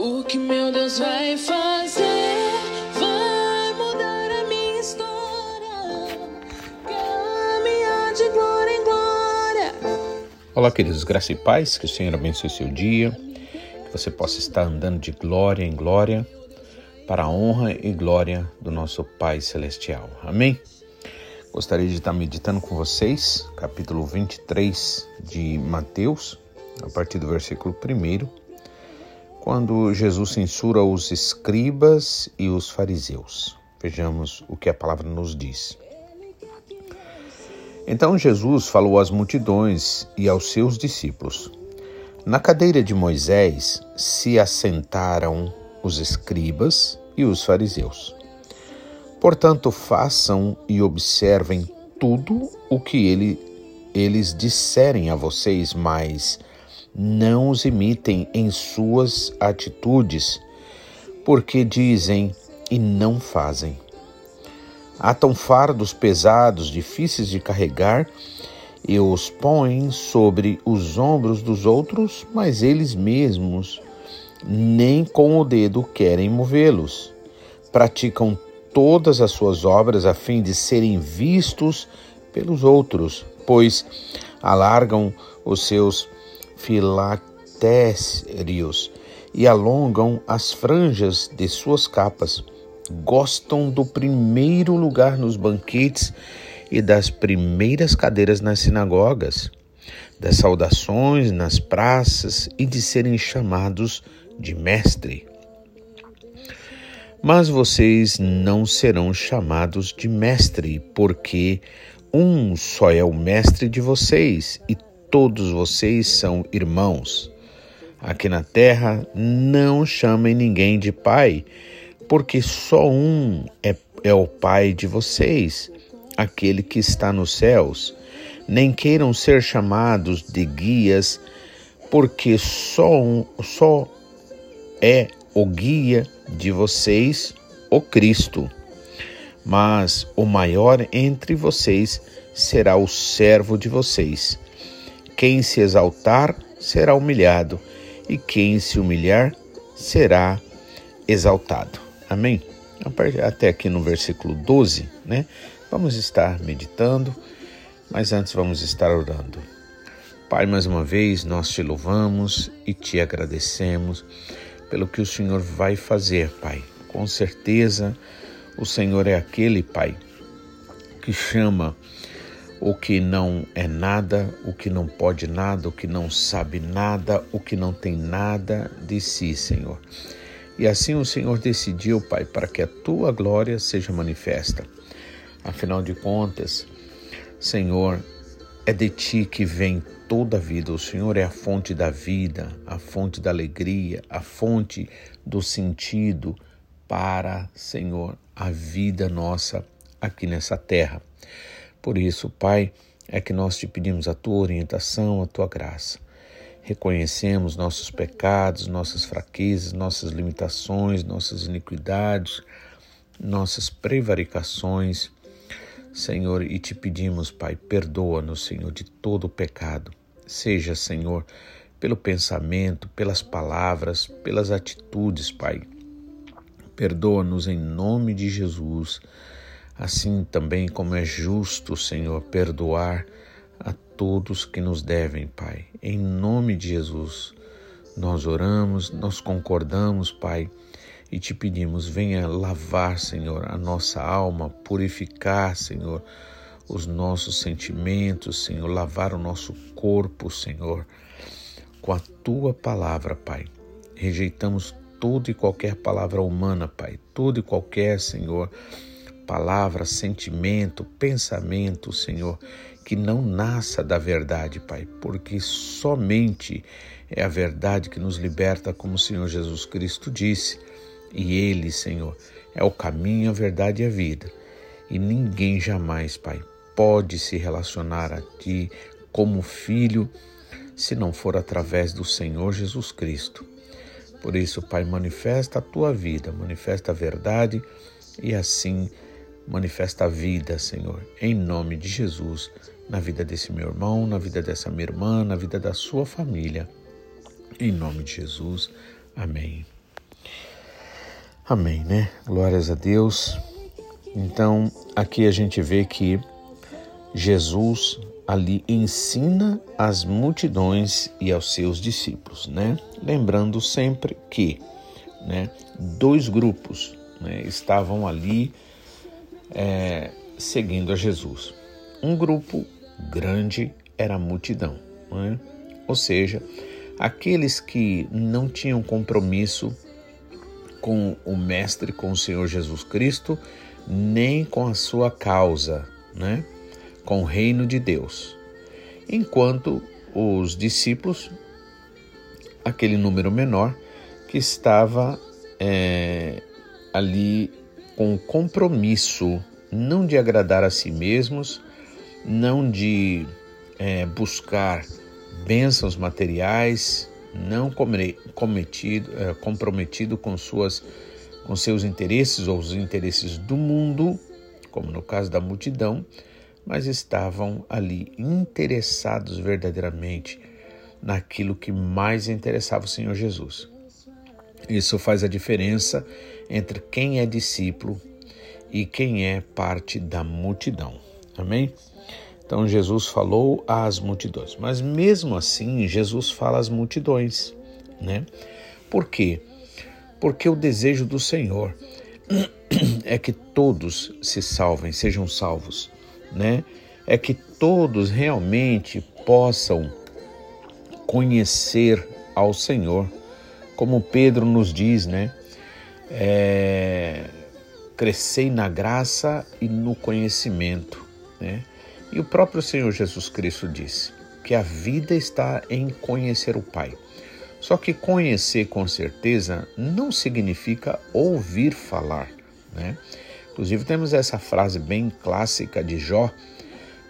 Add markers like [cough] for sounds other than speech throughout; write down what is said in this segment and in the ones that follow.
O que meu Deus vai fazer vai mudar a minha história. Caminhar de glória em glória. Olá, queridos, graça e paz, que o Senhor abençoe seu dia, que você possa estar andando de glória em glória para a honra e glória do nosso Pai Celestial. Amém? Gostaria de estar meditando com vocês, capítulo 23 de Mateus, a partir do versículo 1, quando Jesus censura os escribas e os fariseus. Vejamos o que a palavra nos diz. Então Jesus falou às multidões e aos seus discípulos: Na cadeira de Moisés se assentaram os escribas e os fariseus. Portanto, façam e observem tudo o que ele, eles disserem a vocês, mas não os imitem em suas atitudes, porque dizem e não fazem. Atam fardos pesados, difíceis de carregar, e os põem sobre os ombros dos outros, mas eles mesmos nem com o dedo querem movê-los. Praticam todas as suas obras a fim de serem vistos pelos outros, pois alargam os seus filatérios e alongam as franjas de suas capas. Gostam do primeiro lugar nos banquetes e das primeiras cadeiras nas sinagogas, das saudações nas praças e de serem chamados de mestre. Mas vocês não serão chamados de mestre, porque um só é o mestre de vocês e todos vocês são irmãos. Aqui na terra não chamem ninguém de pai, porque só um é, é o pai de vocês, aquele que está nos céus. Nem queiram ser chamados de guias, porque só um, só é o guia de vocês, o Cristo. Mas o maior entre vocês será o servo de vocês. Quem se exaltar será humilhado, e quem se humilhar será exaltado. Amém? Até aqui no versículo 12, né? Vamos estar meditando, mas antes vamos estar orando. Pai, mais uma vez nós te louvamos e te agradecemos pelo que o Senhor vai fazer, Pai. Com certeza, o Senhor é aquele, Pai, que chama o que não é nada, o que não pode nada, o que não sabe nada, o que não tem nada de si, Senhor. E assim o Senhor decidiu, Pai, para que a tua glória seja manifesta. Afinal de contas, Senhor, é de ti que vem toda a vida. O Senhor é a fonte da vida, a fonte da alegria, a fonte do sentido para, Senhor, a vida nossa aqui nessa terra. Por isso, Pai, é que nós te pedimos a tua orientação, a tua graça. Reconhecemos nossos pecados, nossas fraquezas, nossas limitações, nossas iniquidades, nossas prevaricações Senhor, e te pedimos, Pai, perdoa-nos, Senhor, de todo o pecado. Seja, Senhor, pelo pensamento, pelas palavras, pelas atitudes, Pai. Perdoa-nos em nome de Jesus. Assim também como é justo, Senhor, perdoar a todos que nos devem, Pai. Em nome de Jesus, nós oramos, nós concordamos, Pai e te pedimos, venha lavar, Senhor, a nossa alma, purificar, Senhor, os nossos sentimentos, Senhor, lavar o nosso corpo, Senhor, com a tua palavra, Pai. Rejeitamos toda e qualquer palavra humana, Pai, toda e qualquer, Senhor, palavra, sentimento, pensamento, Senhor, que não nasça da verdade, Pai, porque somente é a verdade que nos liberta, como o Senhor Jesus Cristo disse. E Ele, Senhor, é o caminho, a verdade e a vida. E ninguém jamais, Pai, pode se relacionar a Ti como filho se não for através do Senhor Jesus Cristo. Por isso, Pai, manifesta a Tua vida, manifesta a verdade e assim manifesta a vida, Senhor, em nome de Jesus, na vida desse meu irmão, na vida dessa minha irmã, na vida da sua família. Em nome de Jesus. Amém. Amém, né? Glórias a Deus. Então, aqui a gente vê que Jesus ali ensina as multidões e aos seus discípulos, né? Lembrando sempre que, né, dois grupos né, estavam ali é, seguindo a Jesus. Um grupo grande era a multidão, né? ou seja, aqueles que não tinham compromisso com o Mestre, com o Senhor Jesus Cristo, nem com a sua causa, né? com o reino de Deus. Enquanto os discípulos, aquele número menor, que estava é, ali com o compromisso não de agradar a si mesmos, não de é, buscar bênçãos materiais, não cometido, é, comprometido com, suas, com seus interesses ou os interesses do mundo, como no caso da multidão, mas estavam ali interessados verdadeiramente naquilo que mais interessava o Senhor Jesus. Isso faz a diferença entre quem é discípulo e quem é parte da multidão. Amém? Então Jesus falou às multidões, mas mesmo assim Jesus fala às multidões, né? Por quê? Porque o desejo do Senhor é que todos se salvem, sejam salvos né? É que todos realmente possam conhecer ao Senhor, como Pedro nos diz, né? É, crescei na graça e no conhecimento, né? E o próprio Senhor Jesus Cristo disse que a vida está em conhecer o Pai. Só que conhecer com certeza não significa ouvir falar, né? Inclusive, temos essa frase bem clássica de Jó,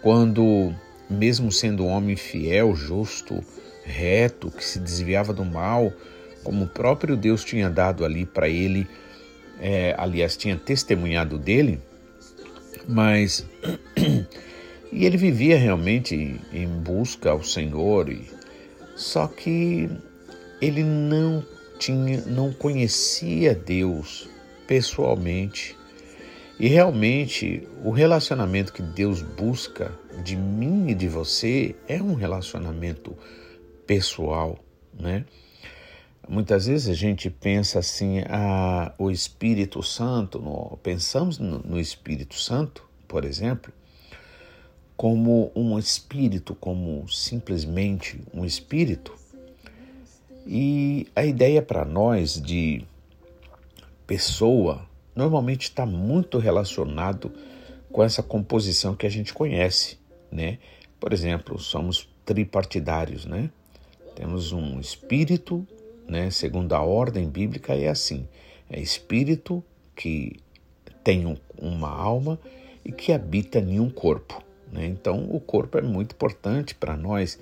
quando, mesmo sendo um homem fiel, justo, reto, que se desviava do mal, como o próprio Deus tinha dado ali para ele, é, aliás, tinha testemunhado dele, mas. [clears throat] e ele vivia realmente em busca ao Senhor, e, só que ele não tinha, não conhecia Deus pessoalmente e realmente, o relacionamento que Deus busca de mim e de você é um relacionamento pessoal, né? Muitas vezes a gente pensa assim, ah, o Espírito Santo, no, pensamos no, no Espírito Santo, por exemplo, como um espírito, como simplesmente um espírito. E a ideia para nós de pessoa normalmente está muito relacionado com essa composição que a gente conhece, né? Por exemplo, somos tripartidários, né? Temos um espírito, né? Segundo a ordem bíblica é assim: é espírito que tem um, uma alma e que habita em um corpo. Né? Então, o corpo é muito importante para nós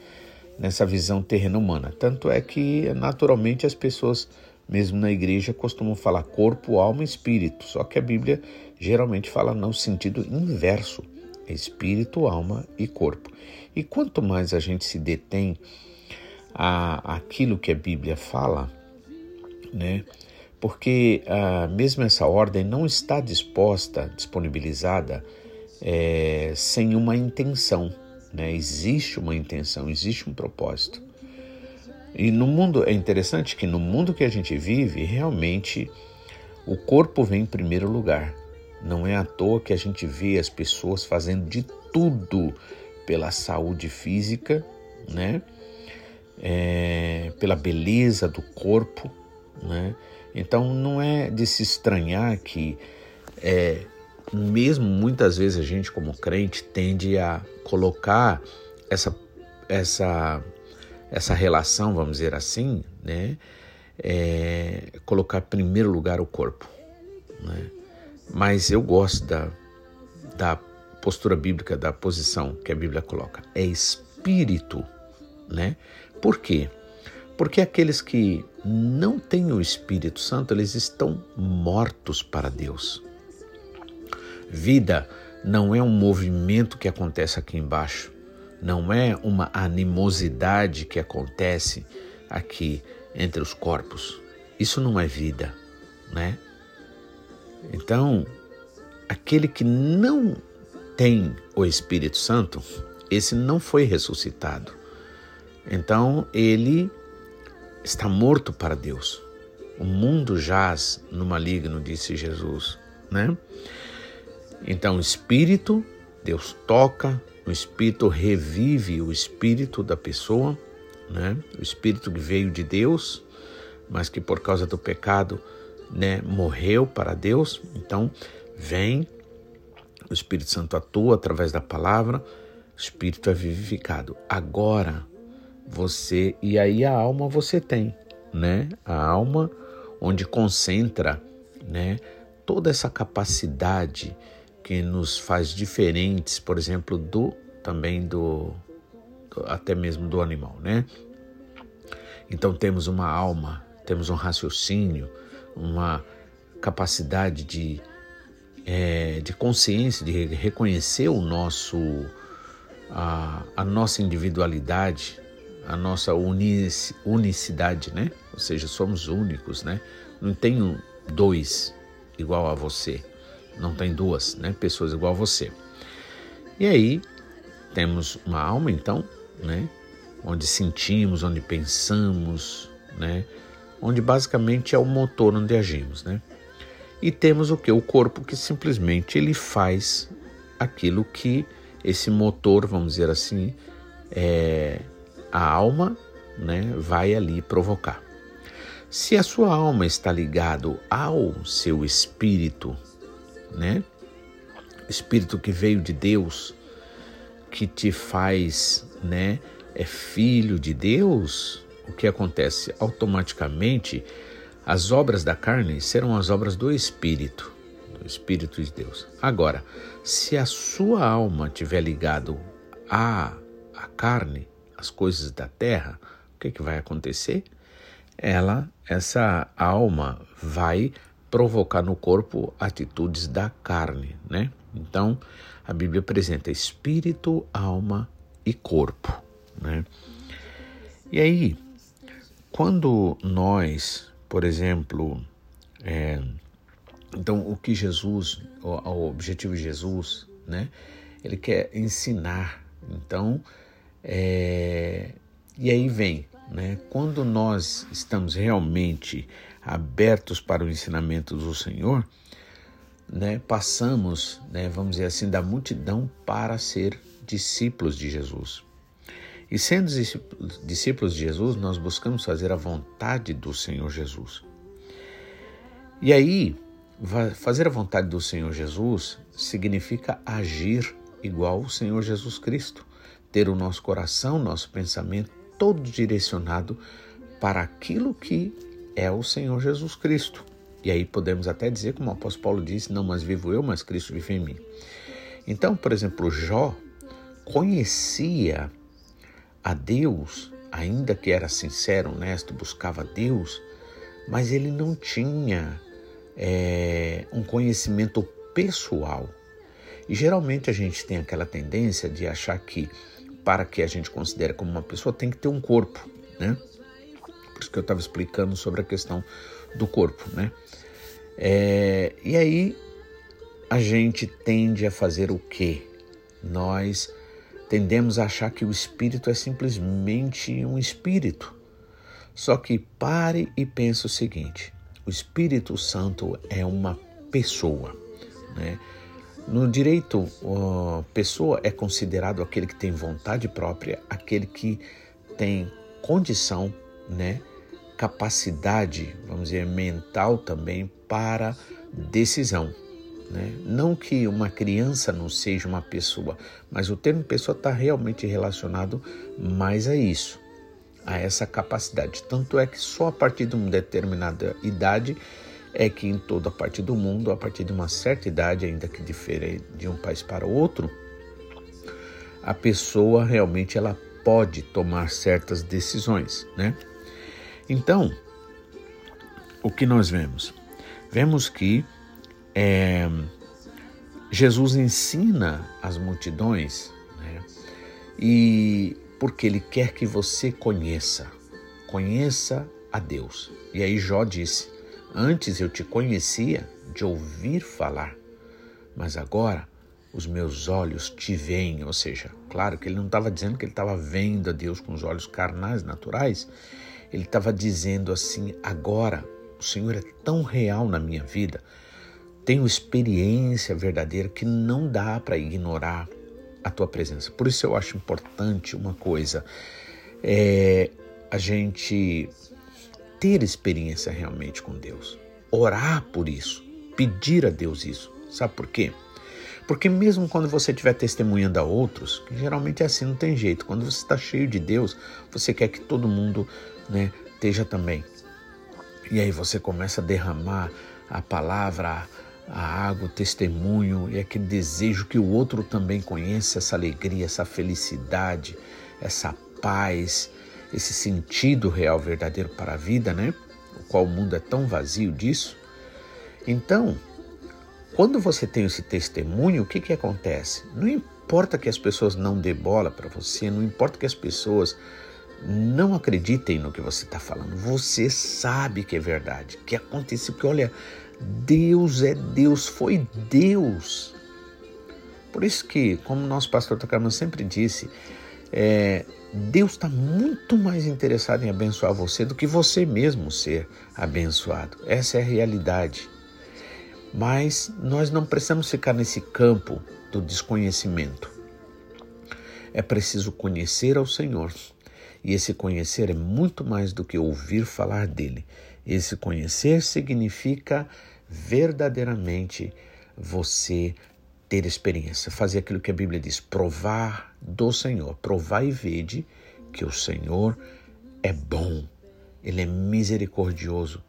nessa visão terrena humana. Tanto é que, naturalmente, as pessoas mesmo na igreja costumam falar corpo, alma e espírito, só que a Bíblia geralmente fala no sentido inverso: espírito, alma e corpo. E quanto mais a gente se detém a aquilo que a Bíblia fala, né? Porque ah, mesmo essa ordem não está disposta, disponibilizada é, sem uma intenção, né? Existe uma intenção, existe um propósito. E no mundo, é interessante que no mundo que a gente vive, realmente o corpo vem em primeiro lugar. Não é à toa que a gente vê as pessoas fazendo de tudo pela saúde física, né? É, pela beleza do corpo, né? Então não é de se estranhar que é, mesmo muitas vezes a gente como crente tende a colocar essa essa essa relação, vamos dizer assim, né? É, colocar em primeiro lugar o corpo. Né? Mas eu gosto da, da postura bíblica, da posição que a Bíblia coloca. É espírito, né? Por quê? Porque aqueles que não têm o Espírito Santo, eles estão mortos para Deus. Vida não é um movimento que acontece aqui embaixo não é uma animosidade que acontece aqui entre os corpos. Isso não é vida. né? Então, aquele que não tem o Espírito Santo, esse não foi ressuscitado. Então, ele está morto para Deus. O mundo jaz no maligno, disse Jesus, né? Então, o espírito, Deus toca, o espírito revive o espírito da pessoa, né? O espírito que veio de Deus, mas que por causa do pecado, né, morreu para Deus. Então, vem o Espírito Santo atua através da palavra, o espírito é vivificado. Agora, você e aí a alma você tem, né? A alma onde concentra, né, toda essa capacidade que nos faz diferentes, por exemplo, do também do, do até mesmo do animal, né? Então temos uma alma, temos um raciocínio, uma capacidade de, é, de consciência, de reconhecer o nosso a, a nossa individualidade, a nossa unici, unicidade, né? Ou seja, somos únicos, né? Não tenho dois igual a você, não tem duas, né? Pessoas igual a você. E aí temos uma alma, então, né? Onde sentimos, onde pensamos, né? Onde basicamente é o motor onde agimos, né? E temos o que? O corpo que simplesmente ele faz aquilo que esse motor, vamos dizer assim, é, a alma né, vai ali provocar. Se a sua alma está ligado ao seu espírito, né? Espírito que veio de Deus, que te faz, né, é filho de Deus, o que acontece automaticamente as obras da carne serão as obras do espírito, do espírito de Deus. Agora, se a sua alma estiver ligado à, à carne, as coisas da terra, o que, que vai acontecer? Ela, essa alma, vai provocar no corpo atitudes da carne, né? Então, a Bíblia apresenta espírito, alma e corpo, né? E aí, quando nós, por exemplo, é, então o que Jesus, o, o objetivo de Jesus, né? Ele quer ensinar. Então, é, e aí vem, né? Quando nós estamos realmente abertos para o ensinamento do Senhor, né? Passamos, né? Vamos dizer assim, da multidão para ser discípulos de Jesus. E sendo discípulos de Jesus, nós buscamos fazer a vontade do Senhor Jesus. E aí, fazer a vontade do Senhor Jesus significa agir igual o Senhor Jesus Cristo ter o nosso coração, nosso pensamento todo direcionado para aquilo que é o Senhor Jesus Cristo. E aí podemos até dizer, como o apóstolo Paulo disse, não mais vivo eu, mas Cristo vive em mim. Então, por exemplo, Jó conhecia a Deus, ainda que era sincero, honesto, buscava Deus, mas ele não tinha é, um conhecimento pessoal. E geralmente a gente tem aquela tendência de achar que para que a gente considere como uma pessoa, tem que ter um corpo, né? Por isso que eu estava explicando sobre a questão do corpo, né? É, e aí a gente tende a fazer o quê? Nós tendemos a achar que o espírito é simplesmente um espírito. Só que pare e pense o seguinte: o Espírito Santo é uma pessoa, né? No direito, pessoa é considerado aquele que tem vontade própria, aquele que tem condição, né, capacidade, vamos dizer, mental também para decisão. Né? Não que uma criança não seja uma pessoa, mas o termo pessoa está realmente relacionado mais a isso, a essa capacidade. Tanto é que só a partir de uma determinada idade é que em toda parte do mundo, a partir de uma certa idade, ainda que difere de um país para outro, a pessoa realmente ela pode tomar certas decisões, né? Então, o que nós vemos? Vemos que é, Jesus ensina as multidões, né? E porque ele quer que você conheça, conheça a Deus. E aí Jó disse: Antes eu te conhecia de ouvir falar, mas agora os meus olhos te veem. Ou seja, claro que ele não estava dizendo que ele estava vendo a Deus com os olhos carnais, naturais. Ele estava dizendo assim: agora o Senhor é tão real na minha vida, tenho experiência verdadeira que não dá para ignorar a tua presença. Por isso eu acho importante uma coisa, é a gente ter experiência realmente com Deus, orar por isso, pedir a Deus isso. Sabe por quê? Porque mesmo quando você estiver testemunhando a outros, geralmente é assim, não tem jeito, quando você está cheio de Deus, você quer que todo mundo né, esteja também. E aí você começa a derramar a palavra, a água, o testemunho e aquele desejo que o outro também conheça essa alegria, essa felicidade, essa paz, esse sentido real, verdadeiro para a vida, né? O qual o mundo é tão vazio disso. Então, quando você tem esse testemunho, o que, que acontece? Não importa que as pessoas não dê bola para você, não importa que as pessoas não acreditem no que você está falando, você sabe que é verdade, que aconteceu, que olha, Deus é Deus, foi Deus. Por isso que, como nosso pastor Tacarman sempre disse, é, Deus está muito mais interessado em abençoar você do que você mesmo ser abençoado. Essa é a realidade. Mas nós não precisamos ficar nesse campo do desconhecimento. É preciso conhecer ao Senhor. E esse conhecer é muito mais do que ouvir falar dele. Esse conhecer significa verdadeiramente você ter experiência, fazer aquilo que a Bíblia diz, provar do Senhor, provar e vede que o Senhor é bom, ele é misericordioso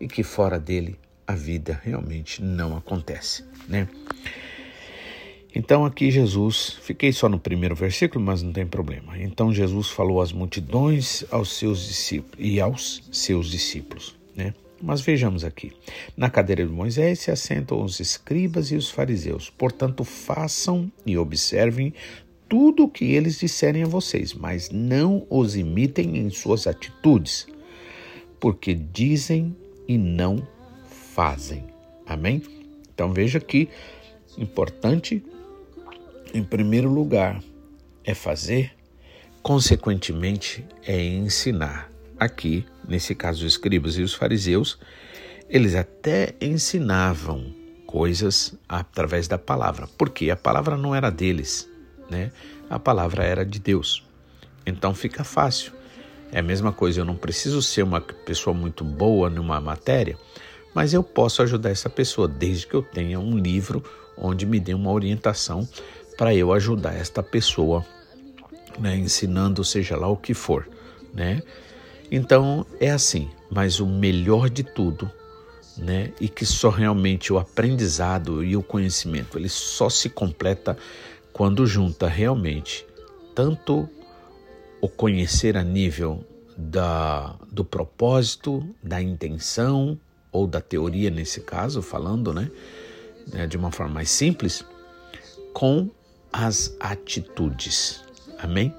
e que fora dele a vida realmente não acontece, né? Então aqui Jesus, fiquei só no primeiro versículo, mas não tem problema. Então Jesus falou às multidões, aos seus discípulos e aos seus discípulos, né? Mas vejamos aqui: na cadeira de Moisés se assentam os escribas e os fariseus. Portanto, façam e observem tudo o que eles disserem a vocês, mas não os imitem em suas atitudes, porque dizem e não fazem. Amém? Então veja que importante, em primeiro lugar, é fazer, consequentemente, é ensinar aqui, nesse caso, os escribas e os fariseus, eles até ensinavam coisas através da palavra, porque a palavra não era deles, né? A palavra era de Deus. Então fica fácil. É a mesma coisa, eu não preciso ser uma pessoa muito boa numa matéria, mas eu posso ajudar essa pessoa desde que eu tenha um livro onde me dê uma orientação para eu ajudar esta pessoa, né, ensinando seja lá o que for, né? Então é assim, mas o melhor de tudo, né, e que só realmente o aprendizado e o conhecimento, ele só se completa quando junta realmente tanto o conhecer a nível da, do propósito, da intenção ou da teoria nesse caso, falando, né, né de uma forma mais simples, com as atitudes. Amém?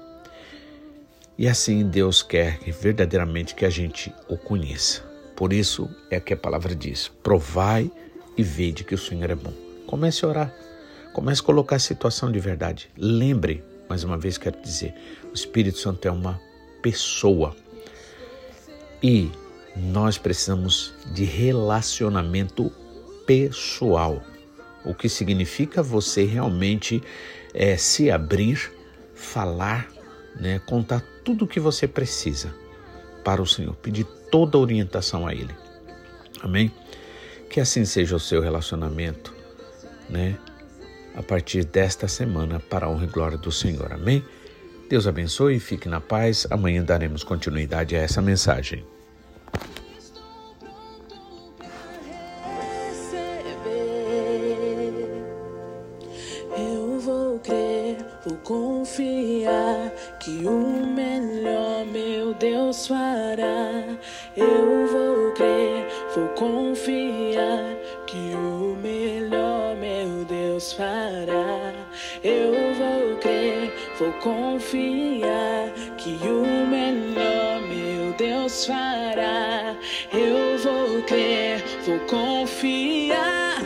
E assim Deus quer que verdadeiramente que a gente o conheça. Por isso é que a palavra diz: provai e vede que o Senhor é bom. Comece a orar. Comece a colocar a situação de verdade. Lembre, mais uma vez quero dizer, o Espírito Santo é uma pessoa. E nós precisamos de relacionamento pessoal. O que significa você realmente é, se abrir, falar, né, contar tudo o que você precisa para o Senhor, pedir toda a orientação a Ele. Amém? Que assim seja o seu relacionamento, né? A partir desta semana, para a honra e glória do Senhor. Amém? Deus abençoe e fique na paz. Amanhã daremos continuidade a essa mensagem. Vou confiar que o melhor meu Deus fará. Eu vou crer, vou confiar